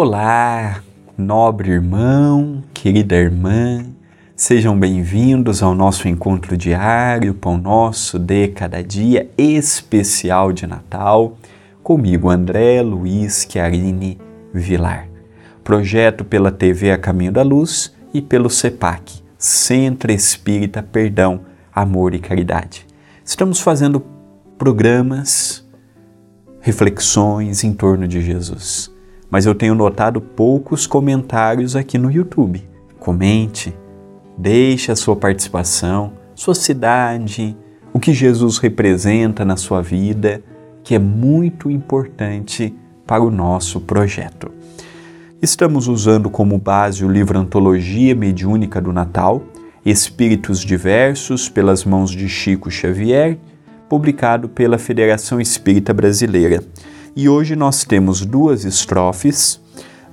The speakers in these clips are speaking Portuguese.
Olá, nobre irmão, querida irmã, sejam bem-vindos ao nosso encontro diário, Pão Nosso de Cada Dia especial de Natal, comigo, André Luiz Chiarini Vilar. Projeto pela TV A Caminho da Luz e pelo CEPAC, Centro Espírita Perdão, Amor e Caridade. Estamos fazendo programas, reflexões em torno de Jesus mas eu tenho notado poucos comentários aqui no YouTube. Comente, deixe a sua participação, sua cidade, o que Jesus representa na sua vida, que é muito importante para o nosso projeto. Estamos usando como base o livro Antologia Mediúnica do Natal, Espíritos Diversos, pelas mãos de Chico Xavier, publicado pela Federação Espírita Brasileira. E hoje nós temos duas estrofes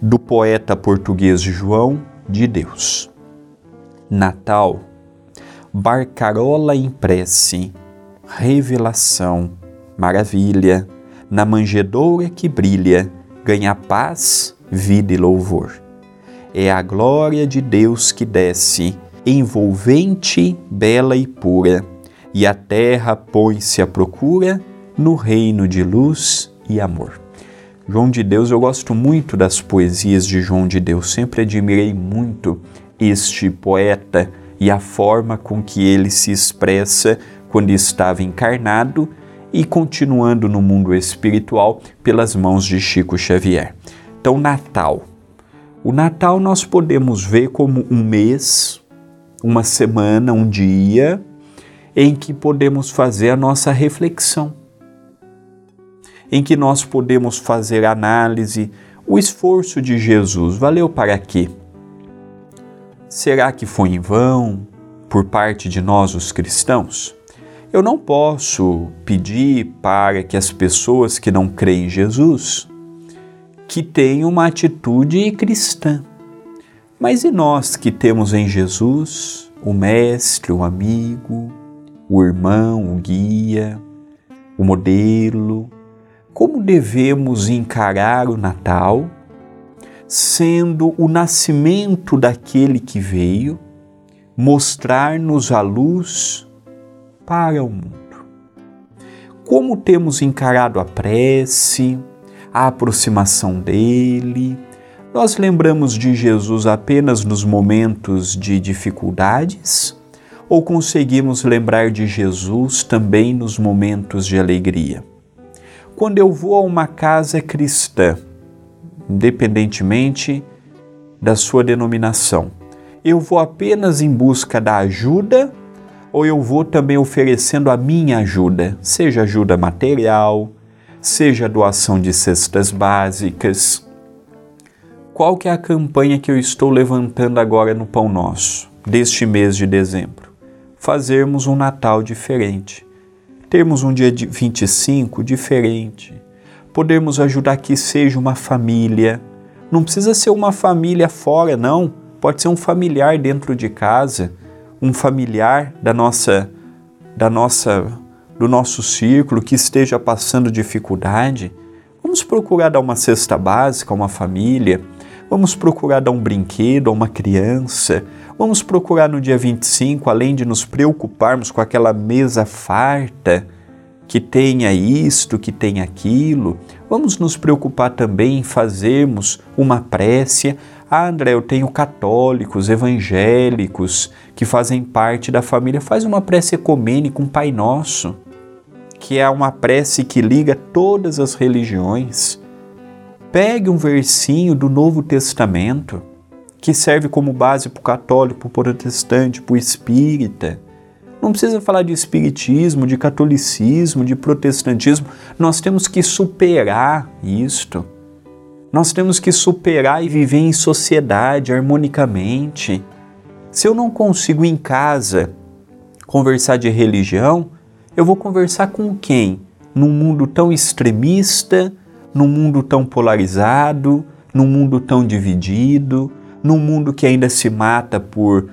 do poeta português João de Deus. Natal, barcarola em prece, revelação, maravilha, na manjedoura que brilha, ganha paz, vida e louvor. É a glória de Deus que desce, envolvente, bela e pura, e a terra põe-se à procura no reino de luz e amor. João de Deus, eu gosto muito das poesias de João de Deus, sempre admirei muito este poeta e a forma com que ele se expressa quando estava encarnado e continuando no mundo espiritual pelas mãos de Chico Xavier. Então, Natal. O Natal nós podemos ver como um mês, uma semana, um dia em que podemos fazer a nossa reflexão em que nós podemos fazer análise. O esforço de Jesus valeu para quê? Será que foi em vão por parte de nós, os cristãos? Eu não posso pedir para que as pessoas que não creem em Jesus que tenham uma atitude cristã. Mas e nós que temos em Jesus o mestre, o amigo, o irmão, o guia, o modelo, como devemos encarar o Natal, sendo o nascimento daquele que veio mostrar-nos a luz para o mundo. Como temos encarado a prece, a aproximação dele, nós lembramos de Jesus apenas nos momentos de dificuldades ou conseguimos lembrar de Jesus também nos momentos de alegria? Quando eu vou a uma casa cristã, independentemente da sua denominação, eu vou apenas em busca da ajuda ou eu vou também oferecendo a minha ajuda, seja ajuda material, seja doação de cestas básicas. Qual que é a campanha que eu estou levantando agora no Pão Nosso, deste mês de dezembro? Fazermos um Natal diferente termos um dia de 25 diferente, podermos ajudar que seja uma família. Não precisa ser uma família fora, não. Pode ser um familiar dentro de casa, um familiar da nossa da nossa do nosso círculo que esteja passando dificuldade. Vamos procurar dar uma cesta básica a uma família, vamos procurar dar um brinquedo a uma criança, Vamos procurar no dia 25, além de nos preocuparmos com aquela mesa farta, que tenha isto, que tenha aquilo, vamos nos preocupar também em fazermos uma prece. Ah, André, eu tenho católicos, evangélicos que fazem parte da família. Faz uma prece ecumênica, um Pai Nosso, que é uma prece que liga todas as religiões. Pegue um versinho do Novo Testamento que serve como base para o católico, para o protestante, para o espírita. Não precisa falar de espiritismo, de catolicismo, de protestantismo. Nós temos que superar isto. Nós temos que superar e viver em sociedade harmonicamente. Se eu não consigo em casa conversar de religião, eu vou conversar com quem? Num mundo tão extremista, num mundo tão polarizado, num mundo tão dividido, num mundo que ainda se mata por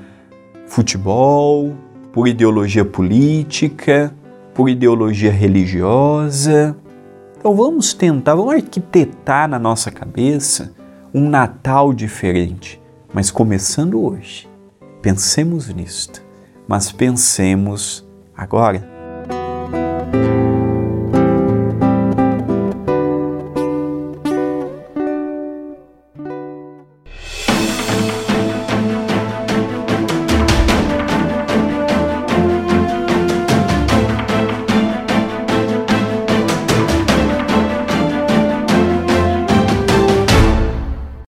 futebol, por ideologia política, por ideologia religiosa. Então vamos tentar, vamos arquitetar na nossa cabeça um Natal diferente, mas começando hoje. Pensemos nisto, mas pensemos agora